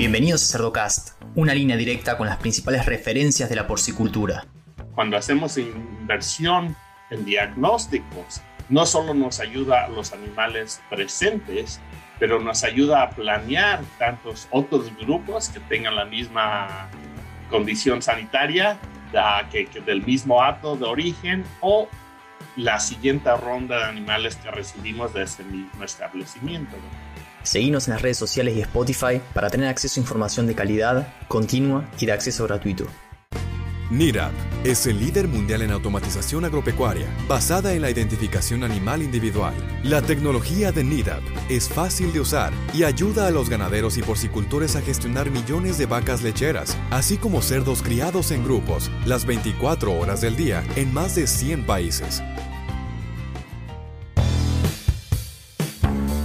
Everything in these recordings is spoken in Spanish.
Bienvenidos a Cerdocast, una línea directa con las principales referencias de la porcicultura. Cuando hacemos inversión en diagnósticos, no solo nos ayuda a los animales presentes, pero nos ayuda a planear tantos otros grupos que tengan la misma condición sanitaria que, del mismo acto de origen o la siguiente ronda de animales que recibimos de ese mismo establecimiento. Seguimos en las redes sociales y Spotify para tener acceso a información de calidad, continua y de acceso gratuito. NIRAP es el líder mundial en automatización agropecuaria basada en la identificación animal individual. La tecnología de NIRAP es fácil de usar y ayuda a los ganaderos y porcicultores a gestionar millones de vacas lecheras, así como cerdos criados en grupos, las 24 horas del día en más de 100 países.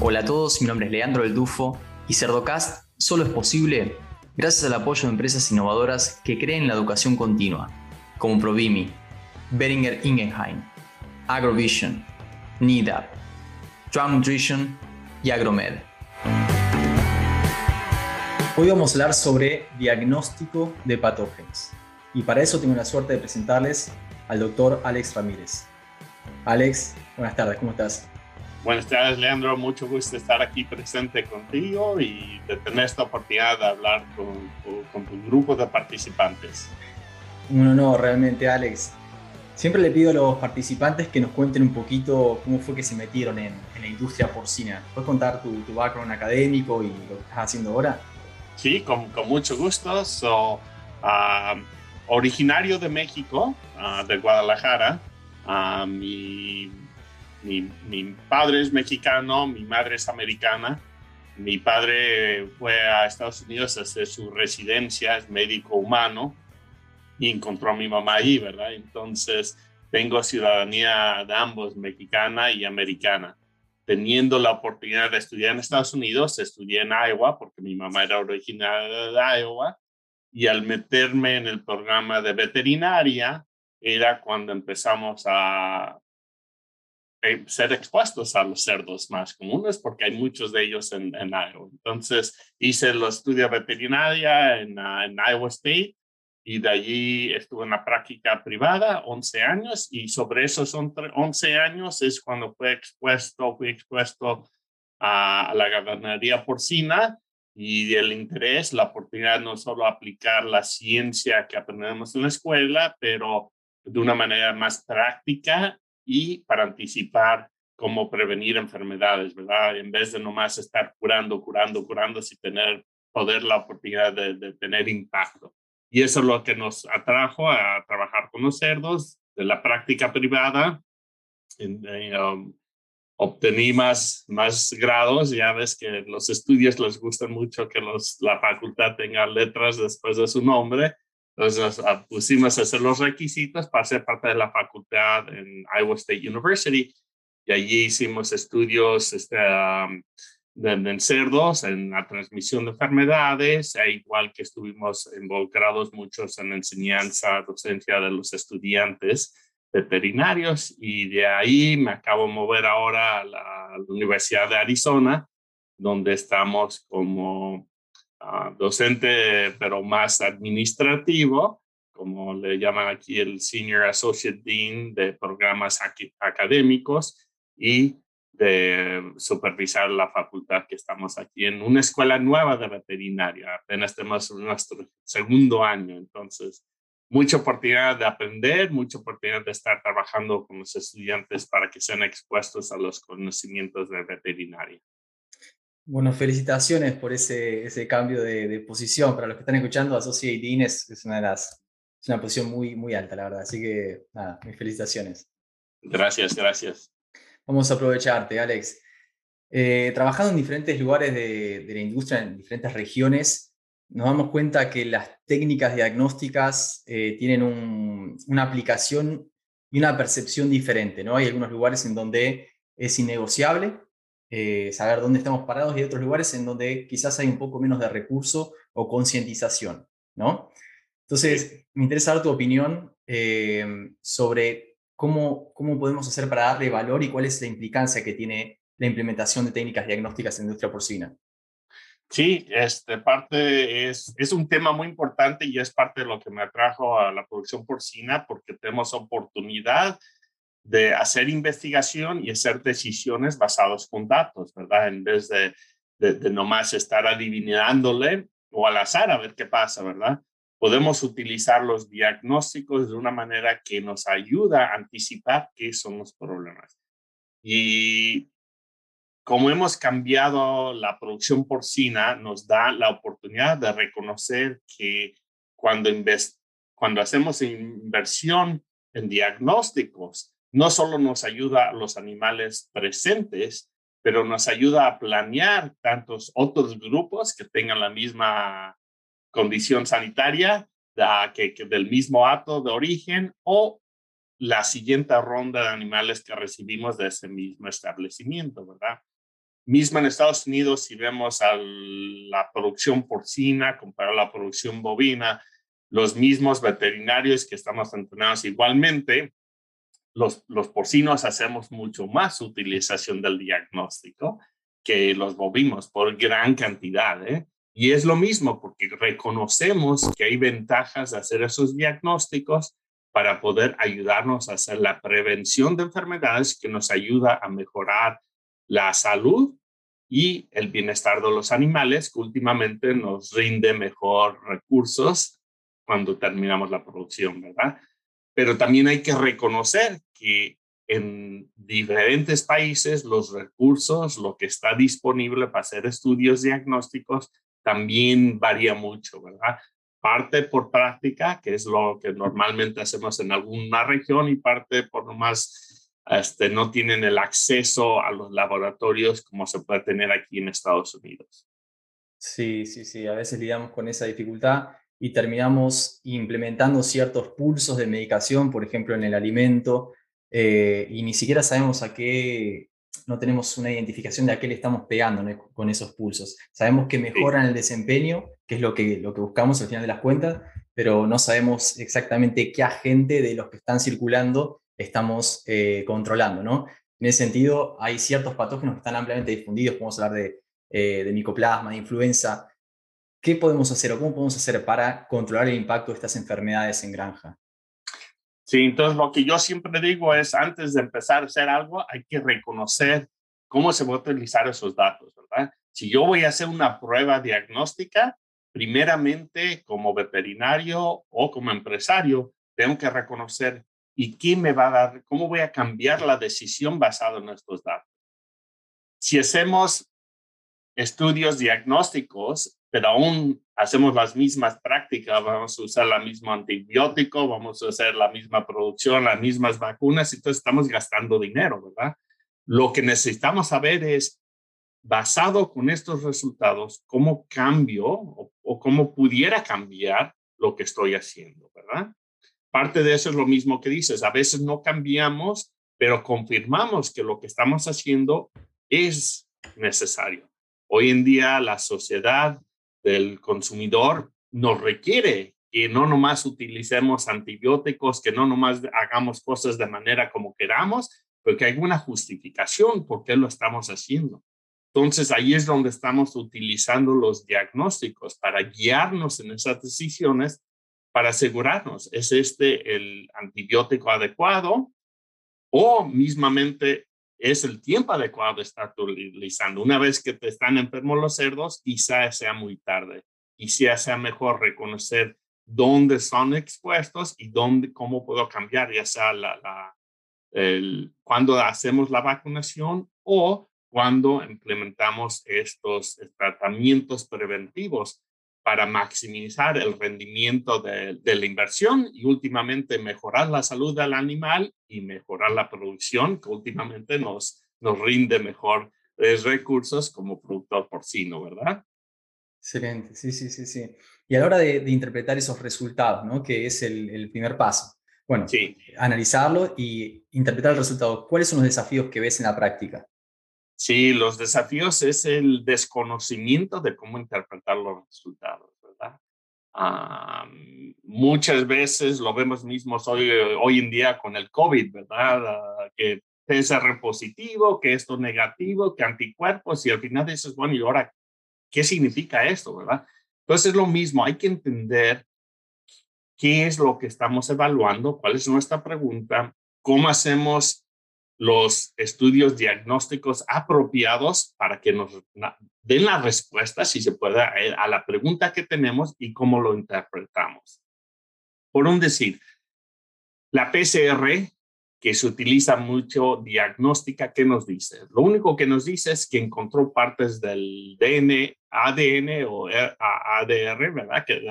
Hola a todos, mi nombre es Leandro El Dufo y Cerdocast solo es posible gracias al apoyo de empresas innovadoras que creen en la educación continua, como Provimi, Beringer Ingenheim, Agrovision, NIDAP, Drum Nutrition y Agromed. Hoy vamos a hablar sobre diagnóstico de patógenos y para eso tengo la suerte de presentarles al doctor Alex Ramírez. Alex, buenas tardes, ¿cómo estás? Buenas tardes, Leandro. Mucho gusto estar aquí presente contigo y de tener esta oportunidad de hablar con, tu grupo de participantes. Un honor, realmente, Alex. Siempre le pido a los participantes que nos cuenten un poquito cómo fue que se metieron en, la industria porcina. ¿Puedes contar tu, background académico y lo que estás haciendo ahora? Sí, con, mucho gusto. So, ah, originario de México, ah, de Guadalajara, uh, mi mi, padre es mexicano, mi madre es americana. Mi padre fue a Estados Unidos a hacer su residencia, es médico humano, y encontró a mi mamá ahí, ¿verdad? Entonces, tengo ciudadanía de ambos, mexicana y americana. Teniendo la oportunidad de estudiar en Estados Unidos, estudié en Iowa, porque mi mamá era originaria de Iowa, y al meterme en el programa de veterinaria, era cuando empezamos a eh, ser expuestos a los cerdos más comunes porque hay muchos de ellos en, en Iowa. Entonces hice el estudio veterinaria en, ah, en, Iowa State y de allí estuve en la práctica privada 11 años y sobre esos 11 años es cuando fui expuesto, fui expuesto a, a la ganadería porcina y el interés, la oportunidad no solo aplicar la ciencia que aprendemos en la escuela, pero de una manera más práctica y para anticipar cómo prevenir enfermedades, ¿verdad? En vez de nomás estar curando, curando, curando, sin tener poder la oportunidad de, tener impacto. Y eso es lo que nos atrajo a trabajar con los cerdos de la práctica privada. Um, obtení más, más grados, ya ves que los estudios les gustan mucho que los, la facultad tenga letras después de su nombre. Entonces nos pusimos a hacer los requisitos para ser parte de la facultad en Iowa State University. Y allí hicimos estudios este, en cerdos, en la transmisión de enfermedades, e igual que estuvimos involucrados muchos en enseñanza, docencia de los estudiantes veterinarios. Y de ahí me acabo de mover ahora a la Universidad de Arizona, donde estamos como docente, pero más administrativo, como le llaman aquí el Senior Associate Dean de programas académicos y de supervisar la facultad que estamos aquí en una escuela nueva de veterinaria. Apenas tenemos nuestro segundo año, entonces mucha oportunidad de aprender, mucha oportunidad de estar trabajando con los estudiantes para que sean expuestos a los conocimientos de veterinaria. Bueno, felicitaciones por ese, ese cambio de, posición. Para los que están escuchando, Associate Dean es, es, una de las, es una posición muy, muy alta, la verdad. Así que, nada, mis felicitaciones. Gracias, gracias. Vamos a aprovecharte, Alex. Eh, trabajando en diferentes lugares de, de, la industria, en diferentes regiones, nos damos cuenta que las técnicas diagnósticas eh, tienen un, una aplicación y una percepción diferente. ¿no? Hay algunos lugares en donde es innegociable eh, saber dónde estamos parados y otros lugares en donde quizás hay un poco menos de recurso o concientización, ¿no? Entonces, me interesa dar tu opinión eh, sobre cómo, cómo podemos hacer para darle valor y cuál es la implicancia que tiene la implementación de técnicas diagnósticas en la industria porcina. Sí, este parte es, es un tema muy importante y es parte de lo que me atrajo a la producción porcina porque tenemos oportunidad de hacer investigación y hacer decisiones basadas con datos, ¿verdad? En vez de, de, de nomás estar adivinándole o al azar a ver qué pasa, ¿verdad? Podemos utilizar los diagnósticos de una manera que nos ayuda a anticipar qué son los problemas. Y como hemos cambiado la producción porcina, nos da la oportunidad de reconocer que cuando, cuando hacemos inversión en diagnósticos, no solo nos ayuda a los animales presentes, pero nos ayuda a planear tantos otros grupos que tengan la misma condición sanitaria que, del mismo acto de origen o la siguiente ronda de animales que recibimos de ese mismo establecimiento, ¿verdad? Mismo en Estados Unidos, si vemos a la producción porcina comparado a la producción bovina, los mismos veterinarios que estamos entrenados igualmente, los, los porcinos hacemos mucho más utilización del diagnóstico que los bovinos por gran cantidad. ¿eh? Y es lo mismo porque reconocemos que hay ventajas de hacer esos diagnósticos para poder ayudarnos a hacer la prevención de enfermedades que nos ayuda a mejorar la salud y el bienestar de los animales, que últimamente nos rinde mejor recursos cuando terminamos la producción, ¿verdad? Pero también hay que reconocer que en diferentes países los recursos, lo que está disponible para hacer estudios diagnósticos, también varía mucho, ¿verdad? Parte por práctica, que es lo que normalmente hacemos en alguna región, y parte por nomás este, no tienen el acceso a los laboratorios como se puede tener aquí en Estados Unidos. Sí, sí, sí, a veces lidiamos con esa dificultad y terminamos implementando ciertos pulsos de medicación, por ejemplo, en el alimento, eh, y ni siquiera sabemos a qué, no tenemos una identificación de a qué le estamos pegando con esos pulsos. Sabemos que mejoran el desempeño, que es lo que, lo que buscamos al final de las cuentas, pero no sabemos exactamente qué agente de los que están circulando estamos eh, controlando, ¿no? En ese sentido, hay ciertos patógenos que están ampliamente difundidos, podemos hablar de, eh, de micoplasma, de influenza. ¿Qué podemos hacer o cómo podemos hacer para controlar el impacto de estas enfermedades en granja? Sí, entonces lo que yo siempre digo es, antes de empezar a hacer algo, hay que reconocer cómo se va a utilizar esos datos, ¿verdad? Si yo voy a hacer una prueba diagnóstica, primeramente como veterinario o como empresario, tengo que reconocer y qué me va a dar, cómo voy a cambiar la decisión basada en estos datos. Si hacemos estudios diagnósticos, pero aún hacemos las mismas prácticas, vamos a usar la misma antibiótico, vamos a hacer la misma producción, las mismas vacunas, entonces estamos gastando dinero, ¿verdad? Lo que necesitamos saber es, basado con estos resultados, cómo cambio o, o cómo pudiera cambiar lo que estoy haciendo, ¿verdad? parte de eso es lo mismo que dices. A veces no cambiamos, pero confirmamos que lo que estamos haciendo es necesario. Hoy en día la sociedad del consumidor nos requiere que no nomás utilicemos antibióticos, que no nomás hagamos cosas de manera como queramos, pero que hay una justificación por qué lo estamos haciendo. Entonces ahí es donde estamos utilizando los diagnósticos para guiarnos en esas decisiones para asegurarnos, ¿es este el antibiótico adecuado o mismamente es el tiempo adecuado de estar utilizando? Una vez que te están enfermos los cerdos, quizá sea muy tarde. Quizá sea mejor reconocer dónde son expuestos y dónde, cómo puedo cambiar, ya sea la, el, cuando hacemos la vacunación o cuando implementamos estos tratamientos preventivos para maximizar el rendimiento de, la inversión y últimamente mejorar la salud del animal y mejorar la producción, que últimamente nos, nos rinde mejor recursos como productor porcino, ¿verdad? Excelente, sí, sí, sí, sí. Y a la hora de, interpretar esos resultados, ¿no? Que es el, el primer paso. Bueno, sí. analizarlo y interpretar el resultado. ¿Cuáles son los desafíos que ves en la práctica? Sí, los desafíos es el desconocimiento de cómo interpretar los resultados, ¿verdad? muchas veces lo vemos mismos hoy, hoy en día con el COVID, ¿verdad? Ah, que PCR positivo, que esto negativo, que anticuerpos, y al final dices, bueno, ¿y ahora ¿qué significa esto, verdad? Entonces es lo mismo, hay que entender qué es lo que estamos evaluando, cuál es nuestra pregunta, cómo hacemos los estudios diagnósticos apropiados para que nos den la respuesta, si se puede, a la pregunta que tenemos y cómo lo interpretamos. Por un decir, la PCR, que se utiliza mucho diagnóstica, ¿qué nos dice? Lo único que nos dice es que encontró partes del DNA, ADN o ADR, ¿verdad? Que,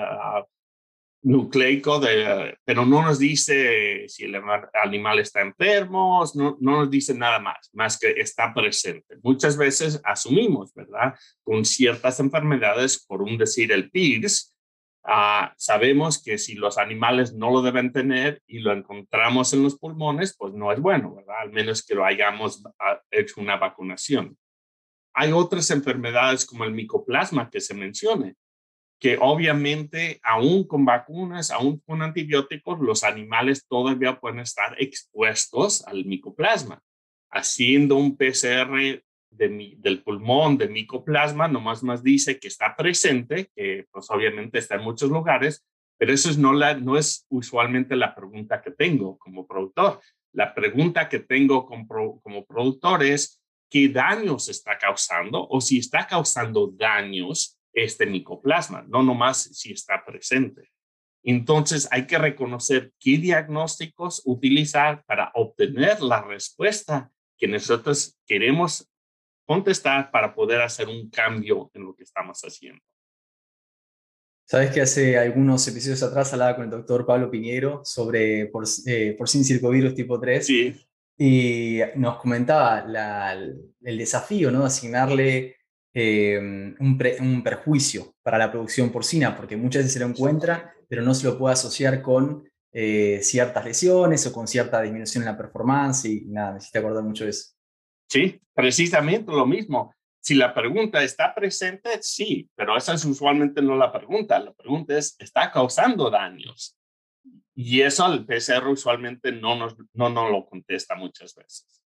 nucleico, de, pero no nos dice si el animal está enfermo, no, no nos dice nada más, más que está presente. Muchas veces asumimos, ¿verdad? Con ciertas enfermedades, por un decir el PIRS, ah, sabemos que si los animales no lo deben tener y lo encontramos en los pulmones, pues no es bueno, ¿verdad? Al menos que lo hayamos ah, hecho una vacunación. Hay otras enfermedades como el micoplasma que se mencione que obviamente aún con vacunas, aún con antibióticos, los animales todavía pueden estar expuestos al micoplasma. Haciendo un PCR del pulmón de micoplasma, nomás más dice que está presente, que pues obviamente está en muchos lugares, pero eso es no, la, no es usualmente la pregunta que tengo como productor. La pregunta que tengo como productor es qué daños está causando o si está causando daños este micoplasma, no nomás si está presente. Entonces hay que reconocer qué diagnósticos utilizar para obtener la respuesta que nosotros queremos contestar para poder hacer un cambio en lo que estamos haciendo. Sabes que hace algunos episodios atrás hablaba con el doctor Pablo Piñero sobre por, eh, porcino circovirus tipo 3. Sí. Y nos comentaba el desafío, ¿no? Asignarle Em, un, perjuicio para la producción porcina, porque muchas veces se lo encuentra, pero no se lo puede asociar con eh, ciertas lesiones o con cierta disminución en la performance y nada, necesita acordar mucho de eso. Sí, precisamente lo mismo. Si la pregunta está presente, sí, pero esa es usualmente no la pregunta. La pregunta es, ¿está causando daños? Y eso el PCR usualmente no nos, no nos lo contesta muchas veces.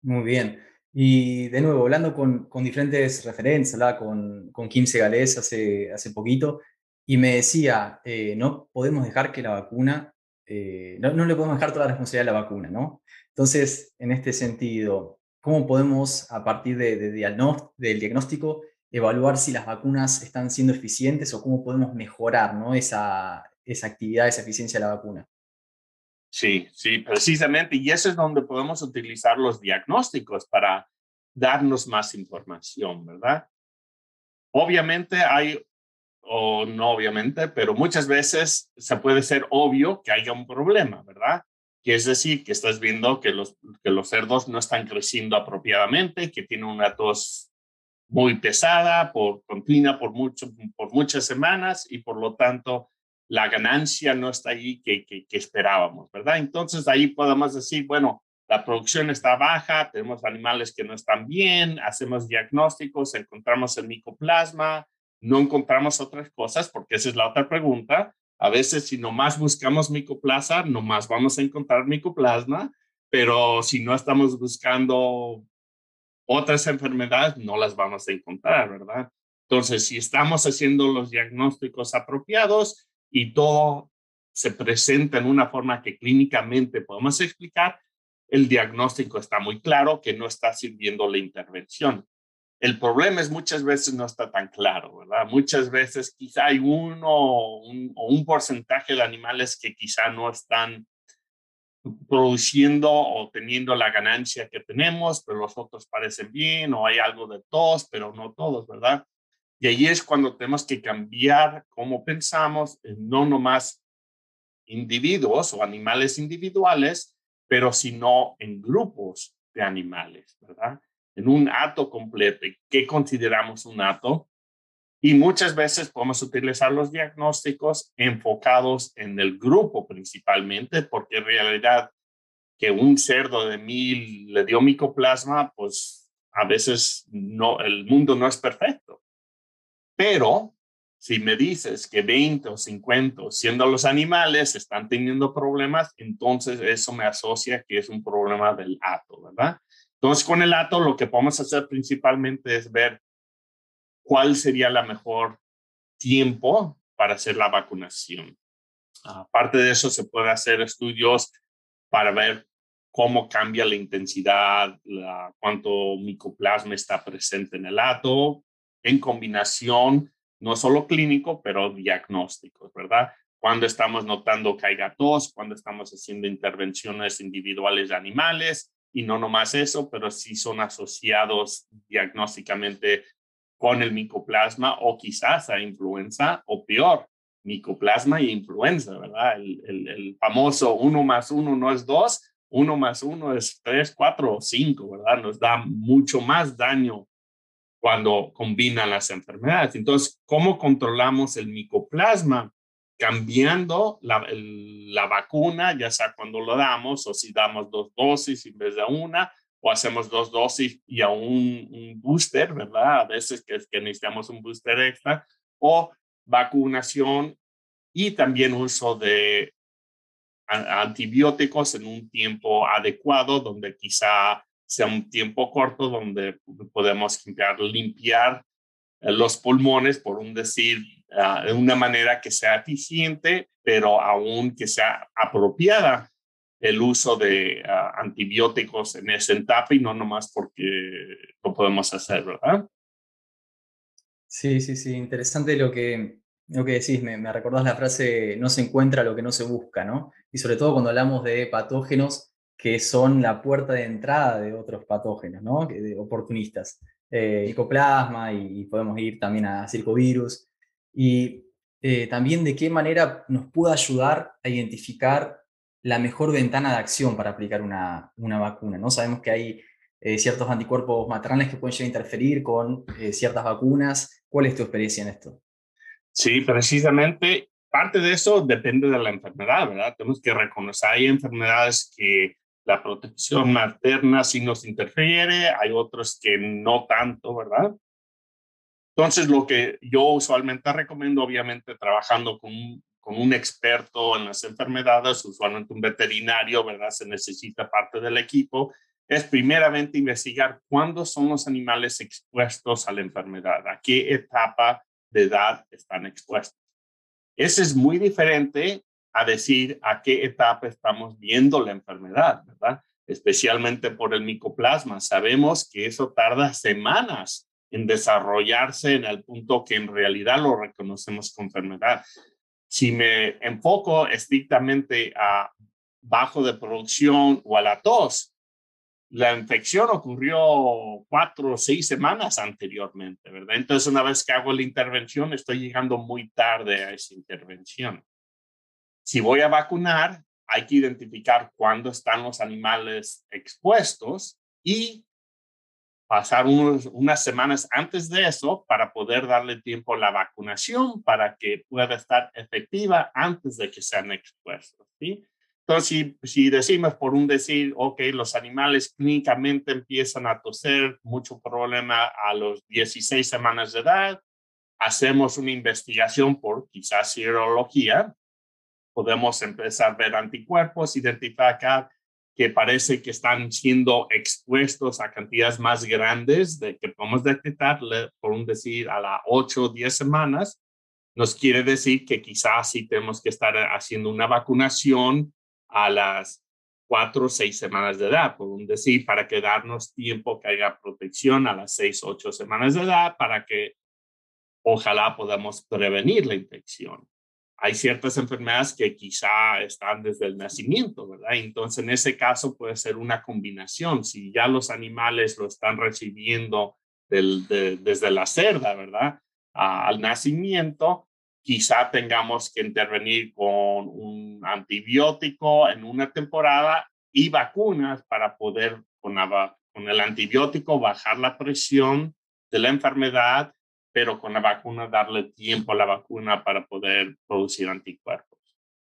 Muy bien. Y de nuevo, hablando con, con diferentes referentes, hablaba con, con Kim Segalés hace, hace poquito, y me decía, eh, no podemos dejar que la vacuna, eh, no, no, le podemos dejar toda la responsabilidad a la vacuna, ¿no? Entonces, en este sentido, ¿cómo podemos, a partir de, de del diagnóstico, evaluar si las vacunas están siendo eficientes o cómo podemos mejorar ¿no? esa, esa actividad, esa eficiencia de la vacuna? Sí, sí, precisamente. Y eso es donde podemos utilizar los diagnósticos para darnos más información, ¿verdad? Obviamente hay, o no obviamente, pero muchas veces se puede ser obvio que haya un problema, ¿verdad? Que es decir, que estás viendo que los, que los cerdos no están creciendo apropiadamente, que tienen una tos muy pesada, por continua por, mucho, por muchas semanas y por lo tanto la ganancia no está ahí que, que, esperábamos, ¿verdad? Entonces ahí podemos decir, bueno, la producción está baja, tenemos animales que no están bien, hacemos diagnósticos, encontramos el micoplasma, no encontramos otras cosas, porque esa es la otra pregunta. A veces si nomás buscamos micoplasma, nomás vamos a encontrar micoplasma, pero si no estamos buscando otras enfermedades, no las vamos a encontrar, ¿verdad? Entonces, si estamos haciendo los diagnósticos apropiados, y todo se presenta en una forma que clínicamente podemos explicar, el diagnóstico está muy claro que no está sirviendo la intervención. El problema es muchas veces no está tan claro, ¿verdad? Muchas veces quizá hay uno o un, porcentaje de animales que quizá no están produciendo o teniendo la ganancia que tenemos, pero los otros parecen bien, o hay algo de tos, pero no todos, ¿verdad? Y ahí es cuando tenemos que cambiar cómo pensamos, no nomás individuos o animales individuales, pero sino en grupos de animales, ¿verdad? En un acto completo. ¿Qué consideramos un acto? Y muchas veces podemos utilizar los diagnósticos enfocados en el grupo principalmente, porque en realidad que un cerdo de mil le dio micoplasma, pues a veces no, el mundo no es perfecto. Pero si me dices que 20 o 50, siendo los animales, están teniendo problemas, entonces eso me asocia que es un problema del ato, ¿verdad? Entonces, con el ato lo que podemos hacer principalmente es ver cuál sería la mejor tiempo para hacer la vacunación. Aparte de eso, se puede hacer estudios para ver cómo cambia la intensidad, cuánto micoplasma está presente en el ato, en combinación, no solo clínico, pero diagnósticos, ¿verdad? Cuando estamos notando que hay gatos, cuando estamos haciendo intervenciones individuales de animales, y no nomás eso, pero sí son asociados diagnósticamente con el micoplasma o quizás a influenza o peor, micoplasma y influenza, ¿verdad? El, el, famoso uno más uno no es dos, uno más uno es tres, cuatro o cinco, ¿verdad? Nos da mucho más daño cuando combinan las enfermedades. Entonces, ¿cómo controlamos el micoplasma? Cambiando la, la vacuna, ya sea cuando lo damos o si damos dos dosis en vez de una, o hacemos dos dosis y a un, un booster, ¿verdad? A veces que, que necesitamos un booster extra, o vacunación y también uso de antibióticos en un tiempo adecuado, donde quizá sea un tiempo corto, donde podemos limpiar, limpiar eh, los pulmones, por un decir, ah, de una manera que sea eficiente, pero aún que sea apropiada el uso de ah, antibióticos en esa etapa y no nomás porque lo podemos hacer, ¿verdad? Sí, sí, sí, interesante lo que, lo que decís, me, me recordás la frase, no se encuentra lo que no se busca, ¿no? Y sobre todo cuando hablamos de patógenos que son la puerta de entrada de otros patógenos, ¿no? De oportunistas. Eh, micoplasma y, podemos ir también a circovirus. Y eh, también de qué manera nos puede ayudar a identificar la mejor ventana de acción para aplicar una, una vacuna, ¿no? Sabemos que hay eh, ciertos anticuerpos maternales que pueden llegar a interferir con eh, ciertas vacunas. ¿Cuál es tu experiencia en esto? Sí, precisamente parte de eso depende de la enfermedad, ¿verdad? Tenemos que reconocer, hay enfermedades que la protección materna sí nos interfiere, hay otros que no tanto, ¿verdad? Entonces, lo que yo usualmente recomiendo, obviamente, trabajando con, con un experto en las enfermedades, usualmente un veterinario, ¿verdad? Se necesita parte del equipo es primeramente investigar cuándo son los animales expuestos a la enfermedad, a qué etapa de edad están expuestos. Eso es muy diferente a decir a qué etapa estamos viendo la enfermedad, ¿verdad? Especialmente por el micoplasma. Sabemos que eso tarda semanas en desarrollarse en el punto que en realidad lo reconocemos como enfermedad. Si me enfoco estrictamente a bajo de producción o a la tos, la infección ocurrió cuatro o seis semanas anteriormente, ¿verdad? Entonces, una vez que hago la intervención, estoy llegando muy tarde a esa intervención. Si voy a vacunar, hay que identificar cuándo están los animales expuestos y pasar unas semanas antes de eso para poder darle tiempo a la vacunación para que pueda estar efectiva antes de que sean expuestos. ¿sí? Entonces, si, decimos por un decir, ok, los animales clínicamente empiezan a toser, mucho problema a los 16 semanas de edad, hacemos una investigación por quizás serología, podemos empezar a ver anticuerpos, identificar que parece que están siendo expuestos a cantidades más grandes de que podemos detectar, por un decir, a las 8 o 10 semanas, nos quiere decir que quizás sí tenemos que estar haciendo una vacunación a las cuatro o seis semanas de edad, por un decir, para que darnos tiempo que haya protección a las seis, ocho semanas de edad, para que ojalá podamos prevenir la infección. Hay ciertas enfermedades que quizá están desde el nacimiento, ¿verdad? Entonces, en ese caso puede ser una combinación. Si ya los animales lo están recibiendo desde la cerda, ¿verdad? al nacimiento, quizá tengamos que intervenir con un antibiótico en una temporada y vacunas para poder con, con el antibiótico bajar la presión de la enfermedad, pero con la vacuna darle tiempo a la vacuna para poder producir anticuerpos.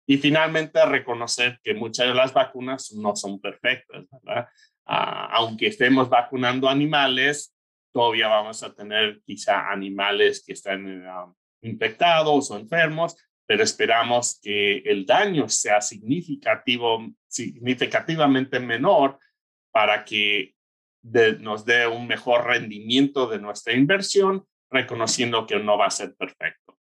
Y finalmente reconocer que muchas de las vacunas no son perfectas, ¿verdad? Ah, aunque estemos vacunando animales, todavía vamos a tener quizá animales que están um, infectados o enfermos, pero esperamos que el daño sea significativo, significativamente menor para que nos dé un mejor rendimiento de nuestra inversión reconociendo que no va a ser perfecto.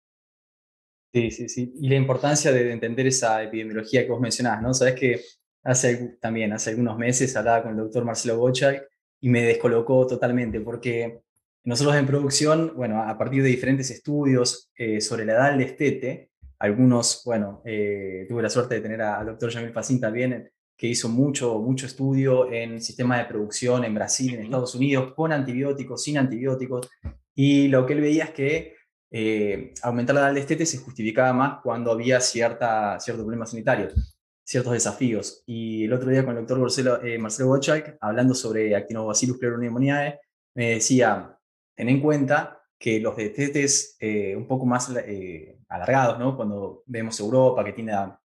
Sí, sí, sí. Y la importancia de entender esa epidemiología que vos mencionás, ¿no? Sabes que hace también, hace algunos meses hablaba con el doctor Marcelo Bochak y me descolocó totalmente porque nosotros en producción, bueno, a partir de diferentes estudios eh, sobre la edad del destete, algunos, bueno, eh, tuve la suerte de tener al doctor Jamil Facín también, que hizo mucho, mucho estudio en sistemas de producción en Brasil, en Estados Unidos, con antibióticos, sin antibióticos, y lo que él veía es que eh, aumentar la edad del destete se justificaba más cuando había cierta, ciertos problemas sanitarios, ciertos desafíos. Y el otro día con el doctor Marcelo, eh, Marcelo hablando sobre Actinobacillus pleuroniemoniae, me decía, ten en cuenta que los destetes eh, un poco más eh, alargados, ¿no? cuando vemos Europa que tiene a,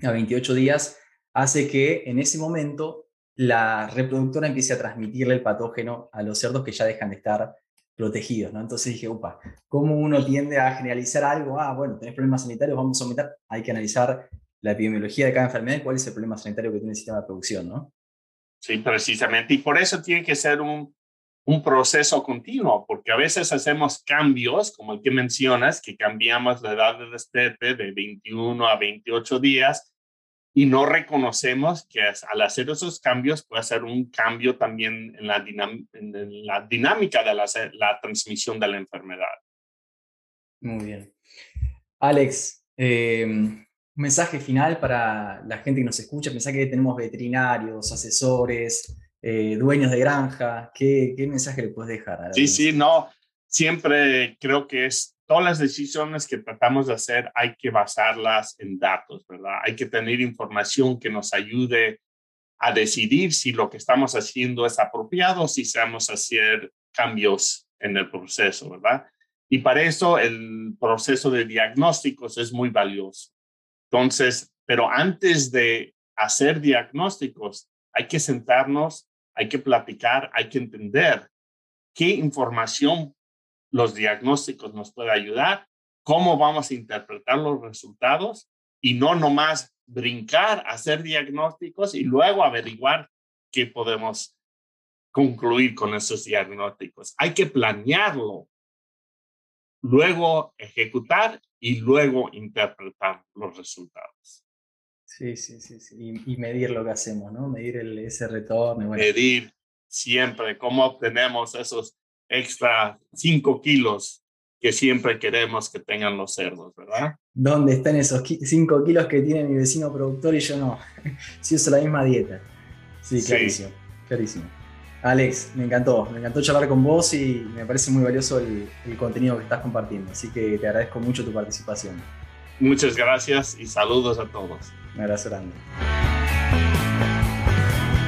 28 días, hace que en ese momento la reproductora empiece a transmitirle el patógeno a los cerdos que ya dejan de estar protegidos, ¿no? Entonces dije, upa, ¿cómo uno tiende a generalizar algo? Ah, bueno, tenés problemas sanitarios, vamos a aumentar. Hay que analizar la epidemiología de cada enfermedad y cuál es el problema sanitario que tiene el sistema de producción, ¿no? Sí, precisamente. Y por eso tiene que ser un, un proceso continuo, porque a veces hacemos cambios, como el que mencionas, que cambiamos la edad del destete de 21 a 28 días y no reconocemos que al hacer esos cambios puede ser un cambio también en la, en la dinámica de la, la, transmisión de la enfermedad. Muy bien. Alex, eh, un mensaje final para la gente que nos escucha. Pensá que tenemos veterinarios, asesores, eh, dueños de granja. ¿Qué, ¿Qué, mensaje le puedes dejar? sí, sí, no. Siempre creo que es todas las decisiones que tratamos de hacer hay que basarlas en datos, ¿verdad? Hay que tener información que nos ayude a decidir si lo que estamos haciendo es apropiado, si sabemos hacer cambios en el proceso, ¿verdad? Y para eso el proceso de diagnósticos es muy valioso. Entonces, pero antes de hacer diagnósticos, hay que sentarnos, hay que platicar, hay que entender qué información los diagnósticos nos puede ayudar, cómo vamos a interpretar los resultados y no nomás brincar, hacer diagnósticos y luego averiguar qué podemos concluir con esos diagnósticos. Hay que planearlo, luego ejecutar y luego interpretar los resultados. Sí, sí, sí, sí. Y, medir lo que hacemos, ¿no? Medir el, ese retorno. Medir siempre cómo obtenemos esos extra 5 kilos que siempre queremos que tengan los cerdos, ¿verdad? ¿Dónde están esos 5 kilos que tiene mi vecino productor y yo no? si uso la misma dieta. Sí, clarísimo, clarísimo. Alex, me encantó, me encantó charlar con vos y me parece muy valioso el, contenido que estás compartiendo, así que te agradezco mucho tu participación. Muchas gracias y saludos a todos. Un abrazo grande.